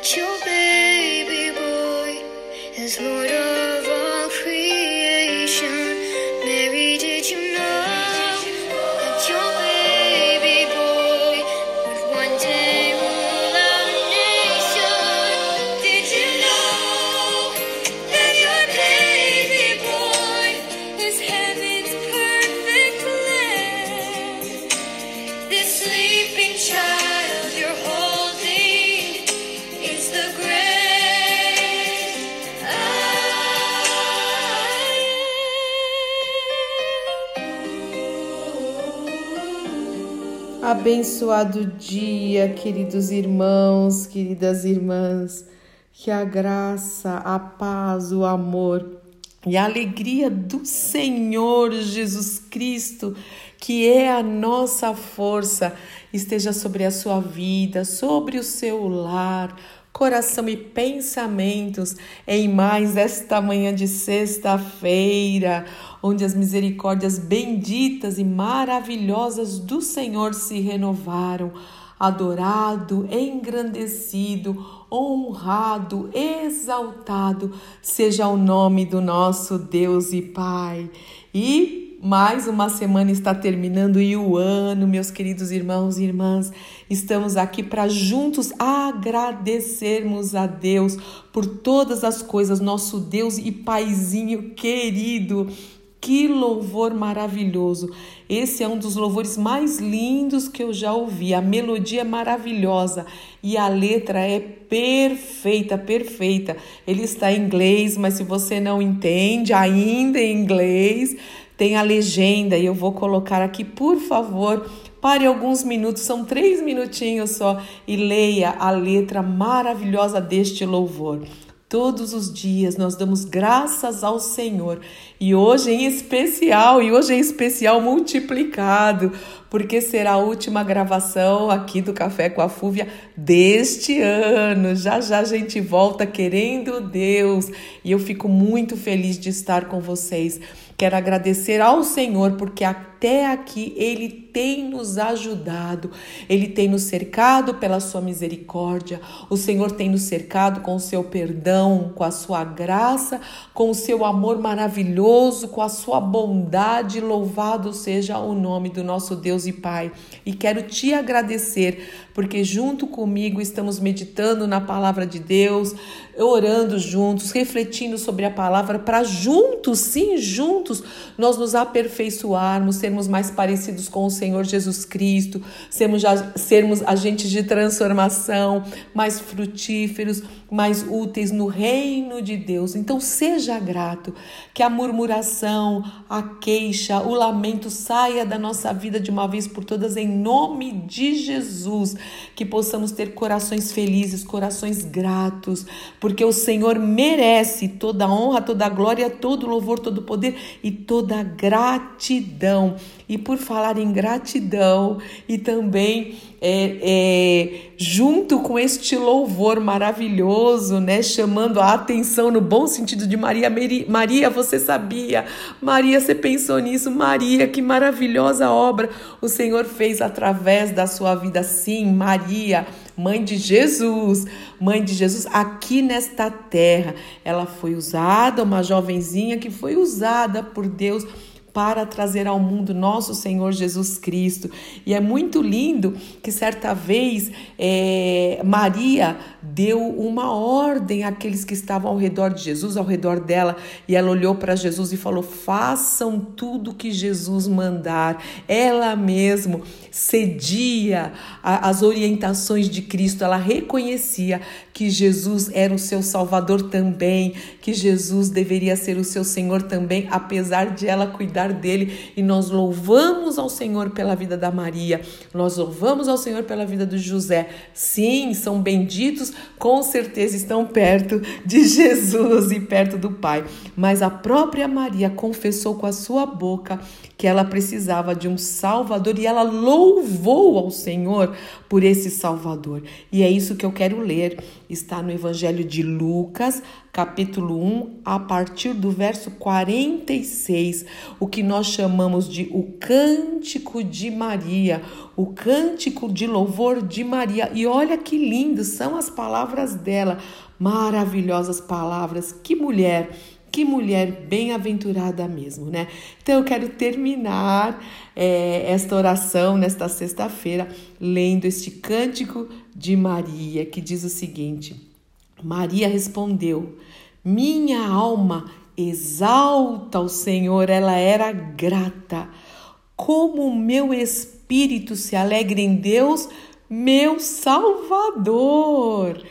that your baby boy is lonely. Abençoado dia, queridos irmãos, queridas irmãs. Que a graça, a paz, o amor e a alegria do Senhor Jesus Cristo, que é a nossa força, esteja sobre a sua vida, sobre o seu lar, coração e pensamentos em mais esta manhã de sexta-feira, onde as misericórdias benditas e maravilhosas do Senhor se renovaram. Adorado, engrandecido, honrado, exaltado seja o nome do nosso Deus e Pai. E mais uma semana está terminando e o ano, meus queridos irmãos e irmãs, estamos aqui para juntos agradecermos a Deus por todas as coisas, nosso Deus e Paizinho querido. Que louvor maravilhoso! Esse é um dos louvores mais lindos que eu já ouvi. A melodia é maravilhosa e a letra é perfeita, perfeita. Ele está em inglês, mas se você não entende ainda em inglês, tem a legenda e eu vou colocar aqui, por favor, pare alguns minutos, são três minutinhos só, e leia a letra maravilhosa deste louvor. Todos os dias nós damos graças ao Senhor e hoje em especial, e hoje em especial multiplicado, porque será a última gravação aqui do Café com a Fúvia deste ano. Já já a gente volta querendo Deus e eu fico muito feliz de estar com vocês. Quero agradecer ao Senhor porque até aqui Ele tem nos ajudado, Ele tem nos cercado pela Sua misericórdia, o Senhor tem nos cercado com o seu perdão, com a Sua graça, com o seu amor maravilhoso, com a Sua bondade. Louvado seja o nome do nosso Deus e Pai. E quero te agradecer porque junto comigo estamos meditando na palavra de Deus, orando juntos, refletindo sobre a palavra, para juntos, sim, juntos, nós nos aperfeiçoarmos, mais parecidos com o Senhor Jesus Cristo, sermos, sermos agentes de transformação, mais frutíferos, mais úteis no reino de Deus. Então seja grato, que a murmuração, a queixa, o lamento saia da nossa vida de uma vez por todas, em nome de Jesus que possamos ter corações felizes, corações gratos, porque o Senhor merece toda a honra, toda a glória, todo o louvor, todo o poder e toda a gratidão. E por falar em gratidão e também é, é, junto com este louvor maravilhoso, né, chamando a atenção no bom sentido de Maria, Maria, você sabia? Maria, você pensou nisso? Maria, que maravilhosa obra o Senhor fez através da sua vida. Sim, Maria, mãe de Jesus, mãe de Jesus aqui nesta terra. Ela foi usada, uma jovenzinha que foi usada por Deus para trazer ao mundo nosso Senhor Jesus Cristo. E é muito lindo que certa vez é, Maria deu uma ordem àqueles que estavam ao redor de Jesus, ao redor dela, e ela olhou para Jesus e falou: façam tudo que Jesus mandar. Ela mesmo cedia às orientações de Cristo, ela reconhecia que Jesus era o seu Salvador também, que Jesus deveria ser o seu Senhor também, apesar de ela cuidar dele. E nós louvamos ao Senhor pela vida da Maria, nós louvamos ao Senhor pela vida do José. Sim, são benditos, com certeza estão perto de Jesus e perto do Pai. Mas a própria Maria confessou com a sua boca que ela precisava de um Salvador e ela louvou ao Senhor por esse Salvador. E é isso que eu quero ler. Está no Evangelho de Lucas, capítulo 1, a partir do verso 46, o que nós chamamos de o Cântico de Maria, o Cântico de Louvor de Maria. E olha que lindo são as palavras dela, maravilhosas palavras. Que mulher! Que mulher bem-aventurada mesmo, né? Então eu quero terminar é, esta oração nesta sexta-feira lendo este cântico de Maria que diz o seguinte: Maria respondeu: Minha alma exalta o Senhor, ela era grata. Como o meu espírito se alegra em Deus, meu Salvador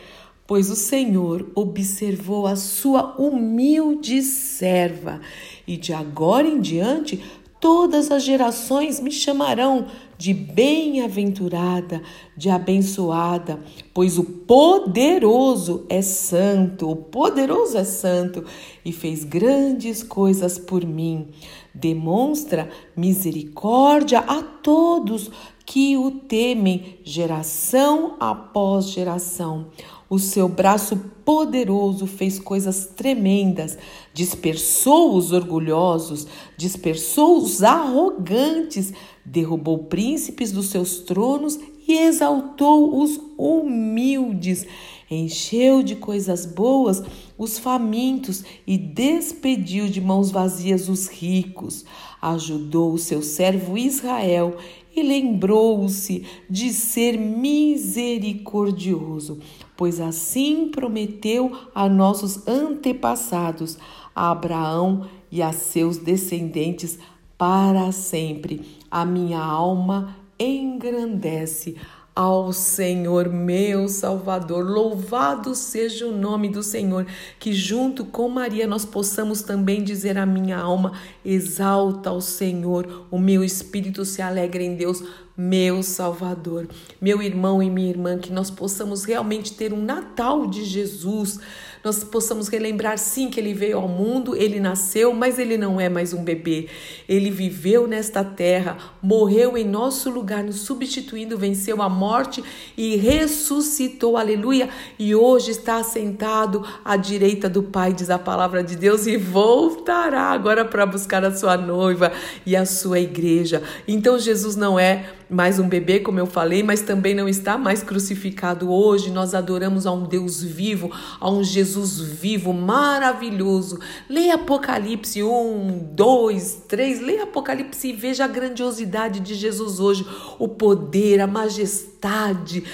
pois o Senhor observou a sua humilde serva, e de agora em diante todas as gerações me chamarão de bem-aventurada, de abençoada, pois o poderoso é santo, o poderoso é santo e fez grandes coisas por mim. Demonstra misericórdia a todos que o temem, geração após geração. O seu braço poderoso fez coisas tremendas, dispersou os orgulhosos, dispersou os arrogantes, derrubou príncipes dos seus tronos e exaltou os humildes. Encheu de coisas boas os famintos e despediu de mãos vazias os ricos. Ajudou o seu servo Israel e lembrou-se de ser misericordioso, pois assim prometeu a nossos antepassados, a Abraão e a seus descendentes para sempre. A minha alma engrandece ao Senhor, meu Salvador. Louvado seja o nome do Senhor, que junto com Maria nós possamos também dizer a minha alma: exalta ao Senhor, o meu espírito se alegra em Deus, meu Salvador. Meu irmão e minha irmã, que nós possamos realmente ter um Natal de Jesus nós possamos relembrar sim que ele veio ao mundo, ele nasceu, mas ele não é mais um bebê. Ele viveu nesta terra, morreu em nosso lugar, nos substituindo, venceu a morte e ressuscitou, aleluia. E hoje está sentado à direita do Pai, diz a palavra de Deus, e voltará agora para buscar a sua noiva e a sua igreja. Então Jesus não é mais um bebê, como eu falei, mas também não está mais crucificado. Hoje nós adoramos a um Deus vivo, a um Jesus vivo, maravilhoso. Leia Apocalipse 1, 2, 3, leia Apocalipse e veja a grandiosidade de Jesus hoje, o poder, a majestade,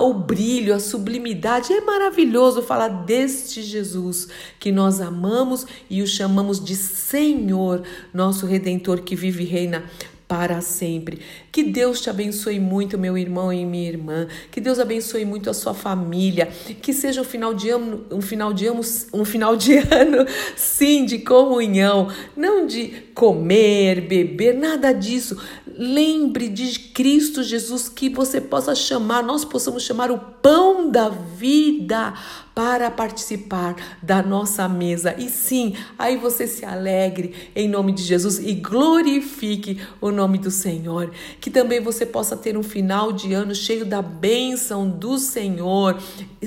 o brilho, a sublimidade. É maravilhoso falar deste Jesus que nós amamos e o chamamos de Senhor, nosso redentor que vive e reina para sempre. Que Deus te abençoe muito, meu irmão e minha irmã. Que Deus abençoe muito a sua família. Que seja um final de ano, um final de ano, um final de ano, sim, de comunhão, não de comer, beber, nada disso. Lembre de Cristo Jesus que você possa chamar, nós possamos chamar o pão da vida para participar da nossa mesa. E sim, aí você se alegre em nome de Jesus e glorifique o nome do Senhor. Que também você possa ter um final de ano cheio da bênção do Senhor,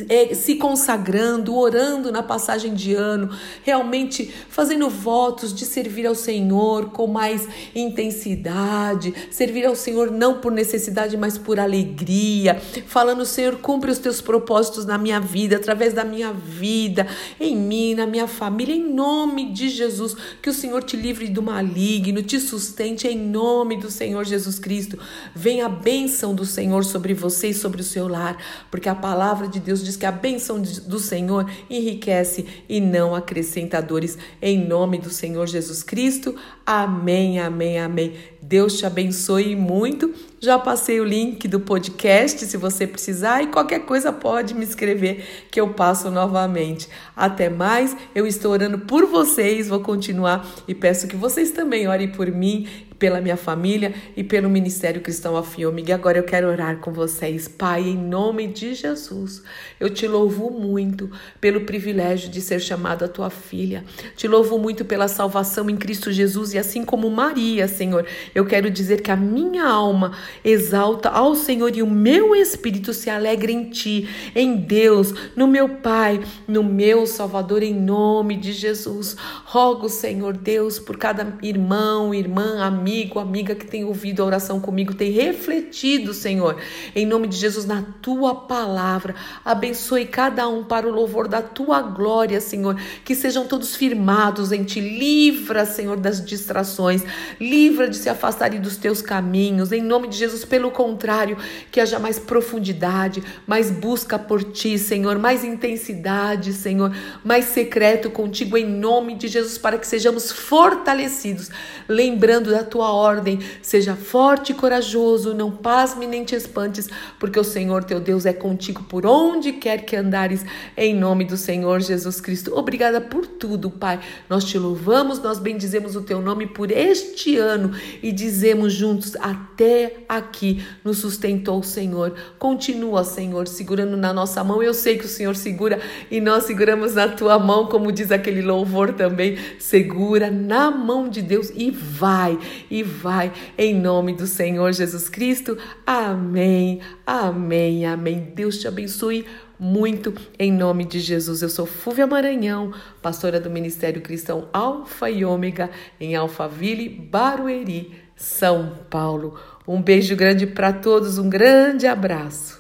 é, se consagrando, orando na passagem de ano, realmente fazendo votos de servir ao Senhor com mais intensidade, servir ao Senhor não por necessidade, mas por alegria, falando, Senhor, cumpre os teus propósitos na minha vida através da minha vida, em mim, na minha família, em nome de Jesus. Que o Senhor te livre do maligno, te sustente em nome do Senhor Jesus Cristo. Venha a bênção do Senhor sobre você e sobre o seu lar, porque a palavra de Deus diz que a bênção do Senhor enriquece e não acrescenta dores. Em nome do Senhor Jesus Cristo. Amém, amém, amém. Deus te abençoe muito. Já passei o link do podcast se você precisar e qualquer coisa pode me escrever que eu passo novamente. Até mais, eu estou orando por vocês, vou continuar e peço que vocês também orem por mim pela minha família e pelo Ministério Cristão Afiômega. E agora eu quero orar com vocês. Pai, em nome de Jesus, eu te louvo muito pelo privilégio de ser chamada tua filha. Te louvo muito pela salvação em Cristo Jesus e assim como Maria, Senhor, eu quero dizer que a minha alma exalta ao Senhor e o meu espírito se alegra em ti, em Deus, no meu Pai, no meu Salvador, em nome de Jesus. Rogo, Senhor Deus, por cada irmão, irmã, amigo, amigo, amiga que tem ouvido a oração comigo, tem refletido, Senhor, em nome de Jesus, na tua palavra. Abençoe cada um para o louvor da tua glória, Senhor. Que sejam todos firmados em ti. Livra, Senhor, das distrações. Livra de se afastarem dos teus caminhos. Em nome de Jesus, pelo contrário, que haja mais profundidade, mais busca por ti, Senhor, mais intensidade, Senhor, mais secreto contigo, em nome de Jesus, para que sejamos fortalecidos, lembrando da tua tua ordem. Seja forte e corajoso, não pasme nem te espantes, porque o Senhor teu Deus é contigo por onde quer que andares, em nome do Senhor Jesus Cristo. Obrigada por tudo, Pai. Nós te louvamos, nós bendizemos o teu nome por este ano e dizemos juntos: até aqui nos sustentou o Senhor. Continua, Senhor, segurando na nossa mão. Eu sei que o Senhor segura e nós seguramos na tua mão, como diz aquele louvor também. Segura na mão de Deus e vai e vai em nome do Senhor Jesus Cristo. Amém, amém, amém. Deus te abençoe muito em nome de Jesus. Eu sou Fúvia Maranhão, pastora do Ministério Cristão Alfa e Ômega em Alphaville, Barueri, São Paulo. Um beijo grande para todos, um grande abraço.